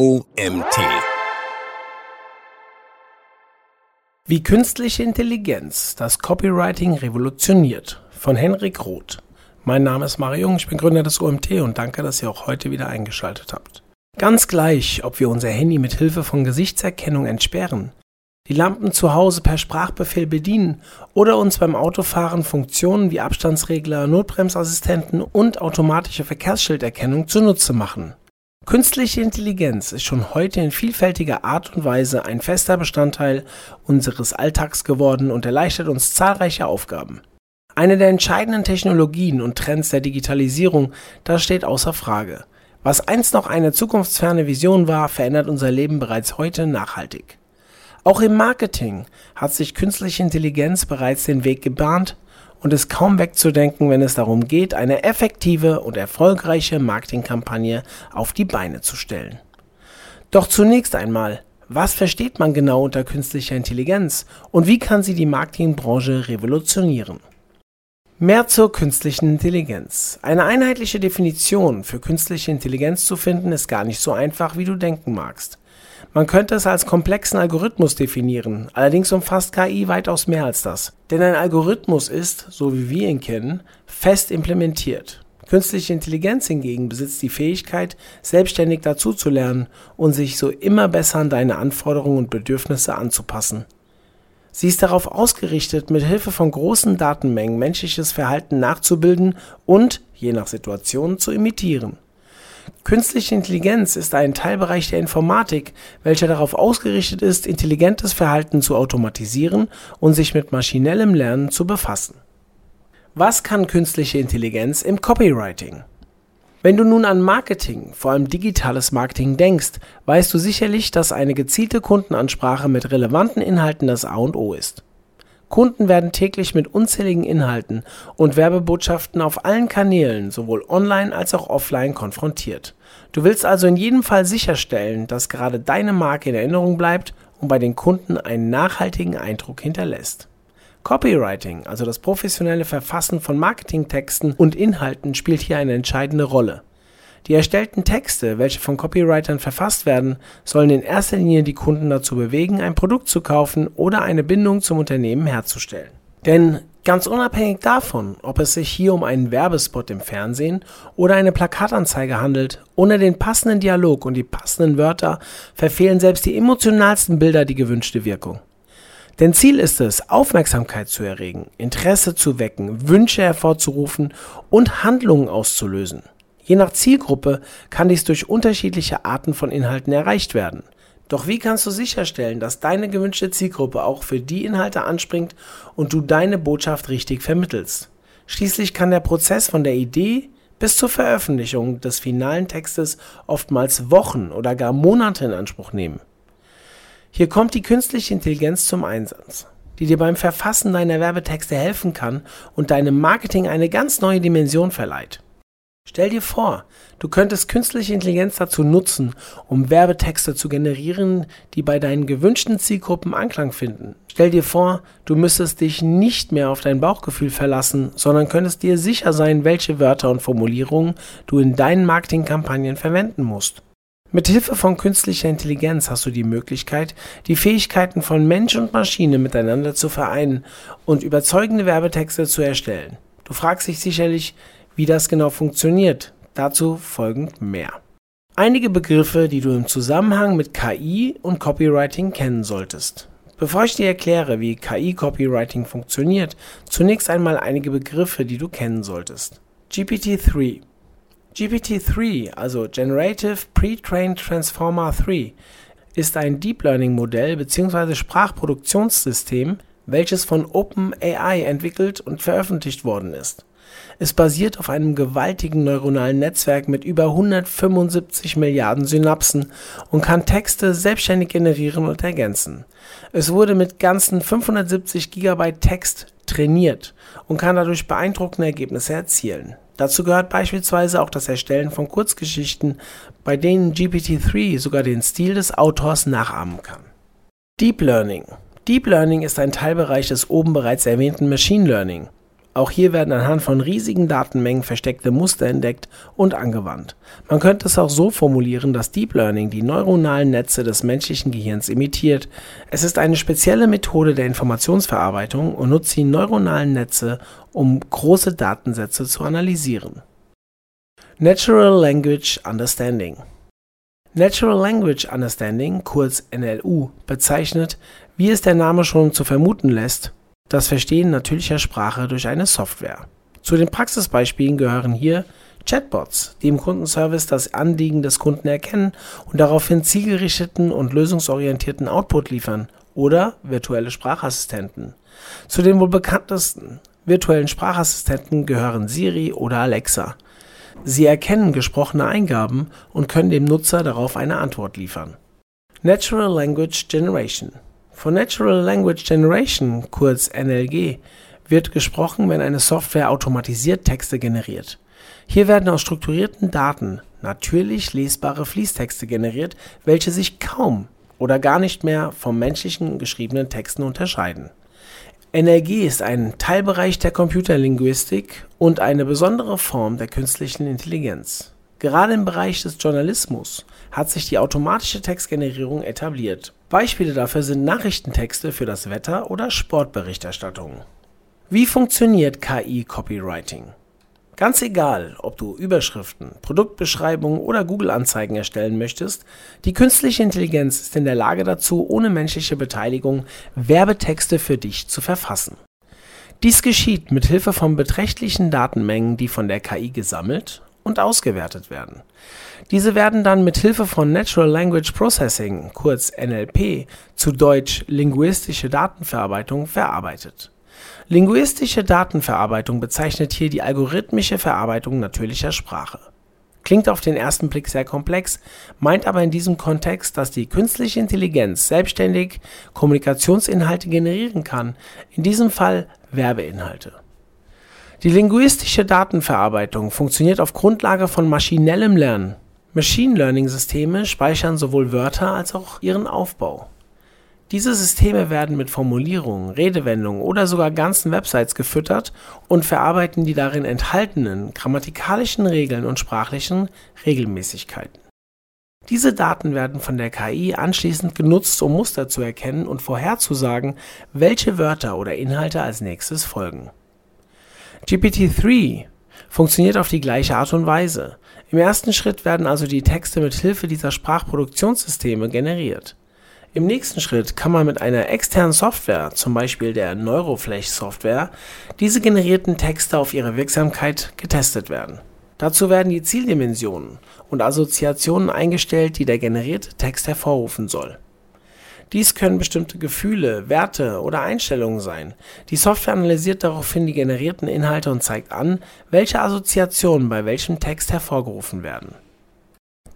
OMT. Wie künstliche Intelligenz das Copywriting revolutioniert von Henrik Roth. Mein Name ist Mario Jung, ich bin Gründer des OMT und danke, dass ihr auch heute wieder eingeschaltet habt. Ganz gleich, ob wir unser Handy mit Hilfe von Gesichtserkennung entsperren, die Lampen zu Hause per Sprachbefehl bedienen oder uns beim Autofahren Funktionen wie Abstandsregler, Notbremsassistenten und automatische Verkehrsschilderkennung zunutze machen. Künstliche Intelligenz ist schon heute in vielfältiger Art und Weise ein fester Bestandteil unseres Alltags geworden und erleichtert uns zahlreiche Aufgaben. Eine der entscheidenden Technologien und Trends der Digitalisierung, das steht außer Frage. Was einst noch eine zukunftsferne Vision war, verändert unser Leben bereits heute nachhaltig. Auch im Marketing hat sich künstliche Intelligenz bereits den Weg gebahnt und ist kaum wegzudenken, wenn es darum geht, eine effektive und erfolgreiche Marketingkampagne auf die Beine zu stellen. Doch zunächst einmal, was versteht man genau unter künstlicher Intelligenz und wie kann sie die Marketingbranche revolutionieren? Mehr zur künstlichen Intelligenz. Eine einheitliche Definition für künstliche Intelligenz zu finden, ist gar nicht so einfach, wie du denken magst. Man könnte es als komplexen Algorithmus definieren, allerdings umfasst KI weitaus mehr als das. Denn ein Algorithmus ist, so wie wir ihn kennen, fest implementiert. Künstliche Intelligenz hingegen besitzt die Fähigkeit, selbstständig dazuzulernen und sich so immer besser an deine Anforderungen und Bedürfnisse anzupassen. Sie ist darauf ausgerichtet, mit Hilfe von großen Datenmengen menschliches Verhalten nachzubilden und, je nach Situation, zu imitieren. Künstliche Intelligenz ist ein Teilbereich der Informatik, welcher darauf ausgerichtet ist, intelligentes Verhalten zu automatisieren und sich mit maschinellem Lernen zu befassen. Was kann künstliche Intelligenz im Copywriting? Wenn du nun an Marketing, vor allem digitales Marketing denkst, weißt du sicherlich, dass eine gezielte Kundenansprache mit relevanten Inhalten das A und O ist. Kunden werden täglich mit unzähligen Inhalten und Werbebotschaften auf allen Kanälen, sowohl online als auch offline, konfrontiert. Du willst also in jedem Fall sicherstellen, dass gerade deine Marke in Erinnerung bleibt und bei den Kunden einen nachhaltigen Eindruck hinterlässt. Copywriting, also das professionelle Verfassen von Marketingtexten und Inhalten, spielt hier eine entscheidende Rolle. Die erstellten Texte, welche von Copywritern verfasst werden, sollen in erster Linie die Kunden dazu bewegen, ein Produkt zu kaufen oder eine Bindung zum Unternehmen herzustellen. Denn ganz unabhängig davon, ob es sich hier um einen Werbespot im Fernsehen oder eine Plakatanzeige handelt, ohne den passenden Dialog und die passenden Wörter verfehlen selbst die emotionalsten Bilder die gewünschte Wirkung. Denn Ziel ist es, Aufmerksamkeit zu erregen, Interesse zu wecken, Wünsche hervorzurufen und Handlungen auszulösen. Je nach Zielgruppe kann dies durch unterschiedliche Arten von Inhalten erreicht werden. Doch wie kannst du sicherstellen, dass deine gewünschte Zielgruppe auch für die Inhalte anspringt und du deine Botschaft richtig vermittelst? Schließlich kann der Prozess von der Idee bis zur Veröffentlichung des finalen Textes oftmals Wochen oder gar Monate in Anspruch nehmen. Hier kommt die künstliche Intelligenz zum Einsatz, die dir beim Verfassen deiner Werbetexte helfen kann und deinem Marketing eine ganz neue Dimension verleiht. Stell dir vor, du könntest künstliche Intelligenz dazu nutzen, um Werbetexte zu generieren, die bei deinen gewünschten Zielgruppen Anklang finden. Stell dir vor, du müsstest dich nicht mehr auf dein Bauchgefühl verlassen, sondern könntest dir sicher sein, welche Wörter und Formulierungen du in deinen Marketingkampagnen verwenden musst. Mit Hilfe von künstlicher Intelligenz hast du die Möglichkeit, die Fähigkeiten von Mensch und Maschine miteinander zu vereinen und überzeugende Werbetexte zu erstellen. Du fragst dich sicherlich, wie das genau funktioniert, dazu folgend mehr. Einige Begriffe, die du im Zusammenhang mit KI und Copywriting kennen solltest. Bevor ich dir erkläre, wie KI-Copywriting funktioniert, zunächst einmal einige Begriffe, die du kennen solltest. GPT-3 GPT-3, also Generative Pre-trained Transformer 3, ist ein Deep Learning Modell bzw. Sprachproduktionssystem, welches von OpenAI entwickelt und veröffentlicht worden ist. Es basiert auf einem gewaltigen neuronalen Netzwerk mit über 175 Milliarden Synapsen und kann Texte selbstständig generieren und ergänzen. Es wurde mit ganzen 570 GB Text trainiert und kann dadurch beeindruckende Ergebnisse erzielen. Dazu gehört beispielsweise auch das Erstellen von Kurzgeschichten, bei denen GPT-3 sogar den Stil des Autors nachahmen kann. Deep Learning Deep Learning ist ein Teilbereich des oben bereits erwähnten Machine Learning Auch hier werden anhand von riesigen Datenmengen versteckte Muster entdeckt und angewandt. Man könnte es auch so formulieren, dass Deep Learning die neuronalen Netze des menschlichen Gehirns imitiert. Es ist eine spezielle Methode der Informationsverarbeitung und nutzt die neuronalen Netze, um große Datensätze zu analysieren. Natural Language Understanding Natural Language Understanding, kurz NLU, bezeichnet, wie es der Name schon zu vermuten lässt, das Verstehen natürlicher Sprache durch eine Software. Zu den Praxisbeispielen gehören hier Chatbots, die im Kundenservice das Anliegen des Kunden erkennen und daraufhin zielgerichteten und lösungsorientierten Output liefern, oder virtuelle Sprachassistenten. Zu den wohl bekanntesten virtuellen Sprachassistenten gehören Siri oder Alexa. Sie erkennen gesprochene Eingaben und können dem Nutzer darauf eine Antwort liefern. Natural Language Generation von Natural Language Generation, kurz NLG, wird gesprochen, wenn eine Software automatisiert Texte generiert. Hier werden aus strukturierten Daten natürlich lesbare Fließtexte generiert, welche sich kaum oder gar nicht mehr vom menschlichen geschriebenen Texten unterscheiden. NLG ist ein Teilbereich der Computerlinguistik und eine besondere Form der künstlichen Intelligenz. Gerade im Bereich des Journalismus hat sich die automatische Textgenerierung etabliert. Beispiele dafür sind Nachrichtentexte für das Wetter oder Sportberichterstattung. Wie funktioniert KI-Copywriting? Ganz egal, ob du Überschriften, Produktbeschreibungen oder Google-Anzeigen erstellen möchtest, die künstliche Intelligenz ist in der Lage dazu, ohne menschliche Beteiligung Werbetexte für dich zu verfassen. Dies geschieht mit Hilfe von beträchtlichen Datenmengen, die von der KI gesammelt und ausgewertet werden. Diese werden dann mit Hilfe von Natural Language Processing, kurz NLP, zu Deutsch linguistische Datenverarbeitung verarbeitet. Linguistische Datenverarbeitung bezeichnet hier die algorithmische Verarbeitung natürlicher Sprache. Klingt auf den ersten Blick sehr komplex, meint aber in diesem Kontext, dass die künstliche Intelligenz selbstständig Kommunikationsinhalte generieren kann, in diesem Fall Werbeinhalte. Die linguistische Datenverarbeitung funktioniert auf Grundlage von maschinellem Lernen. Machine Learning Systeme speichern sowohl Wörter als auch ihren Aufbau. Diese Systeme werden mit Formulierungen, Redewendungen oder sogar ganzen Websites gefüttert und verarbeiten die darin enthaltenen grammatikalischen Regeln und sprachlichen Regelmäßigkeiten. Diese Daten werden von der KI anschließend genutzt, um Muster zu erkennen und vorherzusagen, welche Wörter oder Inhalte als nächstes folgen. GPT-3 funktioniert auf die gleiche Art und Weise. Im ersten Schritt werden also die Texte mit Hilfe dieser Sprachproduktionssysteme generiert. Im nächsten Schritt kann man mit einer externen Software, zum Beispiel der Neuroflash-Software, diese generierten Texte auf ihre Wirksamkeit getestet werden. Dazu werden die Zieldimensionen und Assoziationen eingestellt, die der generierte Text hervorrufen soll dies können bestimmte Gefühle, Werte oder Einstellungen sein. Die Software analysiert daraufhin die generierten Inhalte und zeigt an, welche Assoziationen bei welchem Text hervorgerufen werden.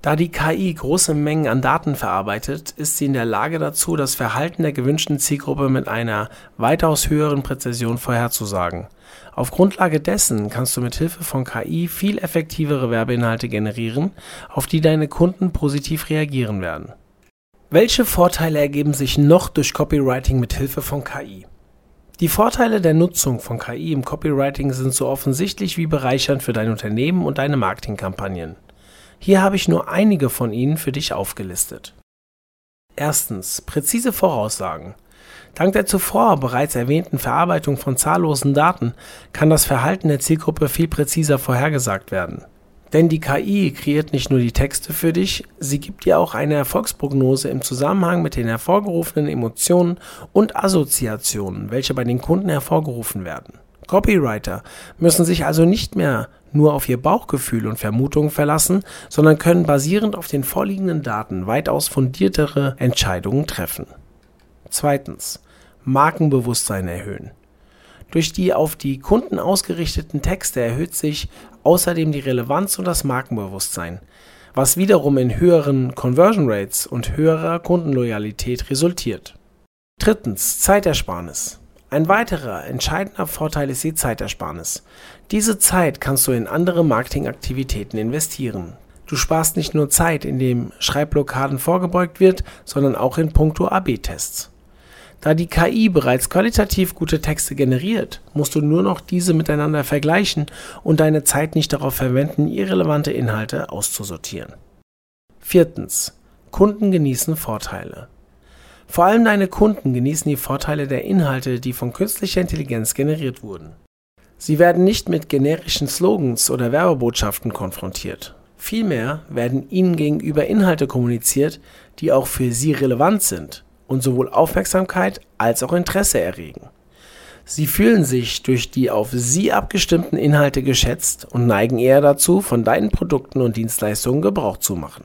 Da die KI große Mengen an Daten verarbeitet, ist sie in der Lage dazu, das Verhalten der gewünschten Zielgruppe mit einer weitaus höheren Präzision vorherzusagen. Auf Grundlage dessen kannst du mit Hilfe von KI viel effektivere Werbeinhalte generieren, auf die deine Kunden positiv reagieren werden. Welche Vorteile ergeben sich noch durch Copywriting mit Hilfe von KI? Die Vorteile der Nutzung von KI im Copywriting sind so offensichtlich wie bereichernd für dein Unternehmen und deine Marketingkampagnen. Hier habe ich nur einige von ihnen für dich aufgelistet. Erstens, präzise Voraussagen. Dank der zuvor bereits erwähnten Verarbeitung von zahllosen Daten kann das Verhalten der Zielgruppe viel präziser vorhergesagt werden. Denn die KI kreiert nicht nur die Texte für dich, sie gibt dir auch eine Erfolgsprognose im Zusammenhang mit den hervorgerufenen Emotionen und Assoziationen, welche bei den Kunden hervorgerufen werden. Copywriter müssen sich also nicht mehr nur auf ihr Bauchgefühl und Vermutungen verlassen, sondern können basierend auf den vorliegenden Daten weitaus fundiertere Entscheidungen treffen. Zweitens. Markenbewusstsein erhöhen. Durch die auf die Kunden ausgerichteten Texte erhöht sich außerdem die Relevanz und das Markenbewusstsein, was wiederum in höheren Conversion Rates und höherer Kundenloyalität resultiert. Drittens Zeitersparnis. Ein weiterer entscheidender Vorteil ist die Zeitersparnis. Diese Zeit kannst du in andere Marketingaktivitäten investieren. Du sparst nicht nur Zeit, indem Schreibblockaden vorgebeugt wird, sondern auch in puncto AB-Tests. Da die KI bereits qualitativ gute Texte generiert, musst du nur noch diese miteinander vergleichen und deine Zeit nicht darauf verwenden, irrelevante Inhalte auszusortieren. Viertens. Kunden genießen Vorteile. Vor allem deine Kunden genießen die Vorteile der Inhalte, die von künstlicher Intelligenz generiert wurden. Sie werden nicht mit generischen Slogans oder Werbebotschaften konfrontiert. Vielmehr werden ihnen gegenüber Inhalte kommuniziert, die auch für sie relevant sind und sowohl Aufmerksamkeit als auch Interesse erregen. Sie fühlen sich durch die auf sie abgestimmten Inhalte geschätzt und neigen eher dazu, von deinen Produkten und Dienstleistungen Gebrauch zu machen.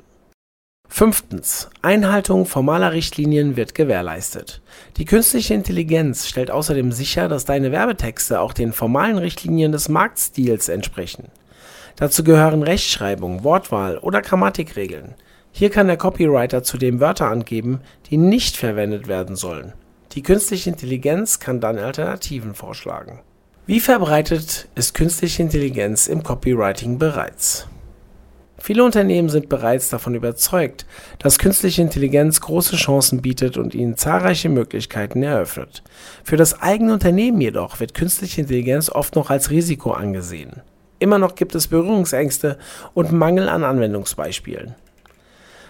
Fünftens. Einhaltung formaler Richtlinien wird gewährleistet. Die künstliche Intelligenz stellt außerdem sicher, dass deine Werbetexte auch den formalen Richtlinien des Marktstils entsprechen. Dazu gehören Rechtschreibung, Wortwahl oder Grammatikregeln. Hier kann der Copywriter zudem Wörter angeben, die nicht verwendet werden sollen. Die künstliche Intelligenz kann dann Alternativen vorschlagen. Wie verbreitet ist künstliche Intelligenz im Copywriting bereits? Viele Unternehmen sind bereits davon überzeugt, dass künstliche Intelligenz große Chancen bietet und ihnen zahlreiche Möglichkeiten eröffnet. Für das eigene Unternehmen jedoch wird künstliche Intelligenz oft noch als Risiko angesehen. Immer noch gibt es Berührungsängste und Mangel an Anwendungsbeispielen.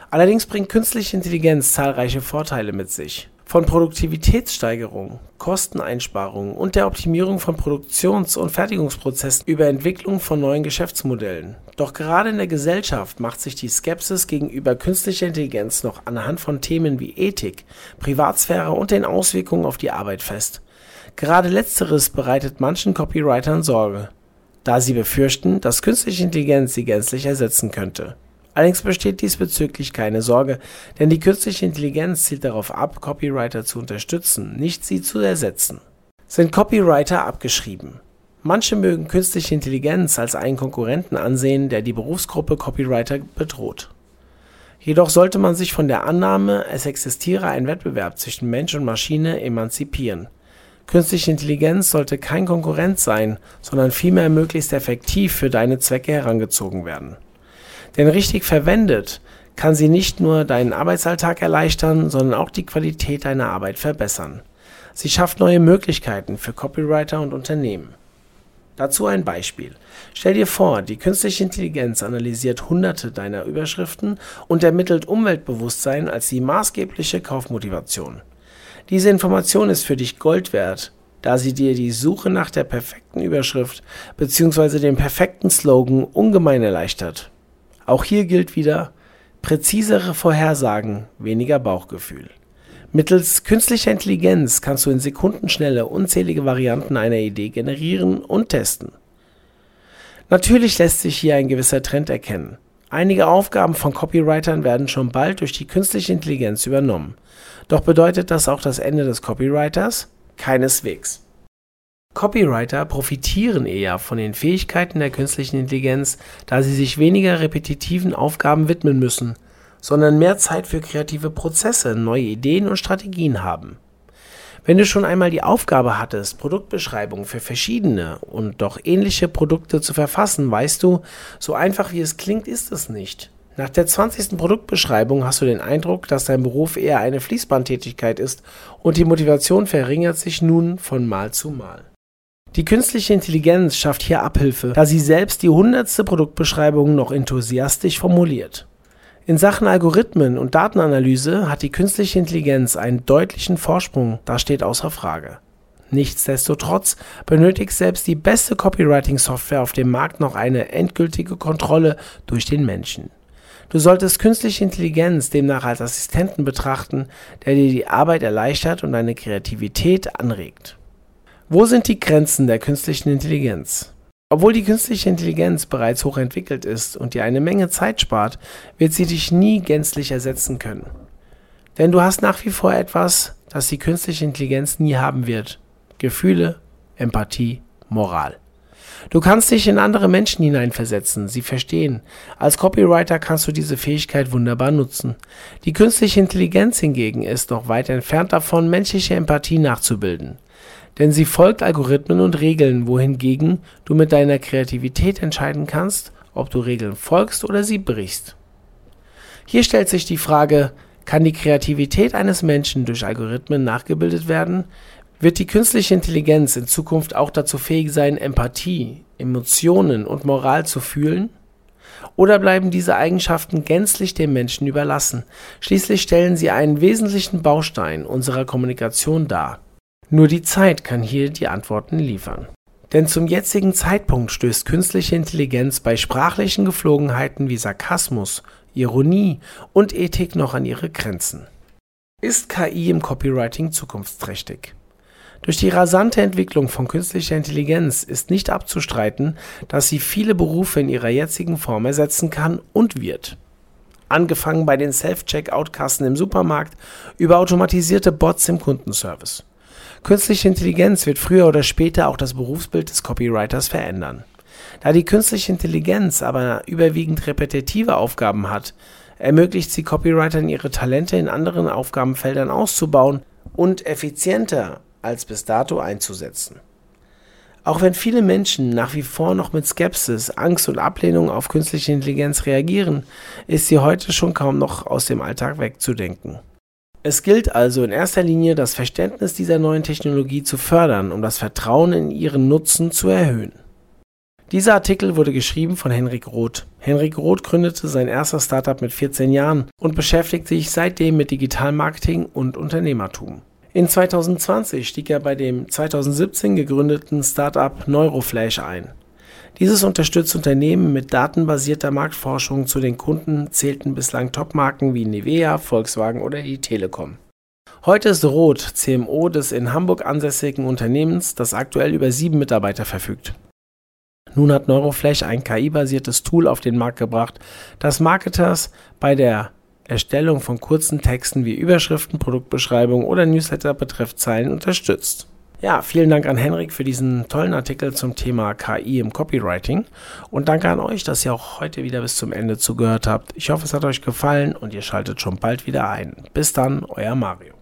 Allerdings bringt künstliche Intelligenz zahlreiche Vorteile mit sich. Von Produktivitätssteigerung, Kosteneinsparungen und der Optimierung von Produktions- und Fertigungsprozessen über Entwicklung von neuen Geschäftsmodellen. Doch gerade in der Gesellschaft macht sich die Skepsis gegenüber künstlicher Intelligenz noch anhand von Themen wie Ethik, Privatsphäre und den Auswirkungen auf die Arbeit fest. Gerade letzteres bereitet manchen Copywritern Sorge, da sie befürchten, dass künstliche Intelligenz sie gänzlich ersetzen könnte. Allerdings besteht diesbezüglich keine Sorge, denn die künstliche Intelligenz zielt darauf ab, Copywriter zu unterstützen, nicht sie zu ersetzen. Sind Copywriter abgeschrieben? Manche mögen künstliche Intelligenz als einen Konkurrenten ansehen, der die Berufsgruppe Copywriter bedroht. Jedoch sollte man sich von der Annahme, es existiere ein Wettbewerb zwischen Mensch und Maschine, emanzipieren. Künstliche Intelligenz sollte kein Konkurrent sein, sondern vielmehr möglichst effektiv für deine Zwecke herangezogen werden. Denn richtig verwendet kann sie nicht nur deinen Arbeitsalltag erleichtern, sondern auch die Qualität deiner Arbeit verbessern. Sie schafft neue Möglichkeiten für Copywriter und Unternehmen. Dazu ein Beispiel. Stell dir vor, die künstliche Intelligenz analysiert hunderte deiner Überschriften und ermittelt Umweltbewusstsein als die maßgebliche Kaufmotivation. Diese Information ist für dich Gold wert, da sie dir die Suche nach der perfekten Überschrift bzw. dem perfekten Slogan ungemein erleichtert. Auch hier gilt wieder präzisere Vorhersagen, weniger Bauchgefühl. Mittels künstlicher Intelligenz kannst du in Sekundenschnelle unzählige Varianten einer Idee generieren und testen. Natürlich lässt sich hier ein gewisser Trend erkennen. Einige Aufgaben von Copywritern werden schon bald durch die künstliche Intelligenz übernommen. Doch bedeutet das auch das Ende des Copywriters? Keineswegs. Copywriter profitieren eher von den Fähigkeiten der künstlichen Intelligenz, da sie sich weniger repetitiven Aufgaben widmen müssen, sondern mehr Zeit für kreative Prozesse, neue Ideen und Strategien haben. Wenn du schon einmal die Aufgabe hattest, Produktbeschreibungen für verschiedene und doch ähnliche Produkte zu verfassen, weißt du, so einfach wie es klingt, ist es nicht. Nach der 20. Produktbeschreibung hast du den Eindruck, dass dein Beruf eher eine Fließbandtätigkeit ist und die Motivation verringert sich nun von Mal zu Mal. Die künstliche Intelligenz schafft hier Abhilfe, da sie selbst die hundertste Produktbeschreibung noch enthusiastisch formuliert. In Sachen Algorithmen und Datenanalyse hat die künstliche Intelligenz einen deutlichen Vorsprung, das steht außer Frage. Nichtsdestotrotz benötigt selbst die beste Copywriting-Software auf dem Markt noch eine endgültige Kontrolle durch den Menschen. Du solltest künstliche Intelligenz demnach als Assistenten betrachten, der dir die Arbeit erleichtert und deine Kreativität anregt. Wo sind die Grenzen der künstlichen Intelligenz? Obwohl die künstliche Intelligenz bereits hochentwickelt ist und dir eine Menge Zeit spart, wird sie dich nie gänzlich ersetzen können. Denn du hast nach wie vor etwas, das die künstliche Intelligenz nie haben wird. Gefühle, Empathie, Moral. Du kannst dich in andere Menschen hineinversetzen, sie verstehen. Als Copywriter kannst du diese Fähigkeit wunderbar nutzen. Die künstliche Intelligenz hingegen ist noch weit entfernt davon, menschliche Empathie nachzubilden denn sie folgt Algorithmen und Regeln, wohingegen du mit deiner Kreativität entscheiden kannst, ob du Regeln folgst oder sie brichst. Hier stellt sich die Frage, Kann die Kreativität eines Menschen durch Algorithmen nachgebildet werden? Wird die künstliche Intelligenz in Zukunft auch dazu fähig sein, Empathie, Emotionen und Moral zu fühlen? Oder bleiben diese Eigenschaften gänzlich dem Menschen überlassen? Schließlich stellen sie einen wesentlichen Baustein unserer Kommunikation dar. Nur die Zeit kann hier die Antworten liefern. Denn zum jetzigen Zeitpunkt stößt künstliche Intelligenz bei sprachlichen Geflogenheiten wie Sarkasmus, Ironie und Ethik noch an ihre Grenzen. Ist KI im Copywriting zukunftsträchtig? Durch die rasante Entwicklung von künstlicher Intelligenz ist nicht abzustreiten, dass sie viele Berufe in ihrer jetzigen Form ersetzen kann und wird. Angefangen bei den Self-Checkout-Kassen im Supermarkt über automatisierte Bots im Kundenservice. Künstliche Intelligenz wird früher oder später auch das Berufsbild des Copywriters verändern. Da die künstliche Intelligenz aber überwiegend repetitive Aufgaben hat, ermöglicht sie Copywritern ihre Talente in anderen Aufgabenfeldern auszubauen und effizienter als bis dato einzusetzen. Auch wenn viele Menschen nach wie vor noch mit Skepsis, Angst und Ablehnung auf künstliche Intelligenz reagieren, ist sie heute schon kaum noch aus dem Alltag wegzudenken. Es gilt also in erster Linie, das Verständnis dieser neuen Technologie zu fördern, um das Vertrauen in ihren Nutzen zu erhöhen. Dieser Artikel wurde geschrieben von Henrik Roth. Henrik Roth gründete sein erstes Startup mit 14 Jahren und beschäftigt sich seitdem mit Digitalmarketing und Unternehmertum. In 2020 stieg er bei dem 2017 gegründeten Startup Neuroflash ein. Dieses unterstützt Unternehmen mit datenbasierter Marktforschung. Zu den Kunden zählten bislang Topmarken wie Nivea, Volkswagen oder die Telekom. Heute ist Roth CMO des in Hamburg ansässigen Unternehmens, das aktuell über sieben Mitarbeiter verfügt. Nun hat Neuroflash ein KI-basiertes Tool auf den Markt gebracht, das Marketers bei der Erstellung von kurzen Texten wie Überschriften, Produktbeschreibungen oder Newsletter-Betreffzeilen unterstützt. Ja, vielen Dank an Henrik für diesen tollen Artikel zum Thema KI im Copywriting und danke an euch, dass ihr auch heute wieder bis zum Ende zugehört habt. Ich hoffe, es hat euch gefallen und ihr schaltet schon bald wieder ein. Bis dann, euer Mario.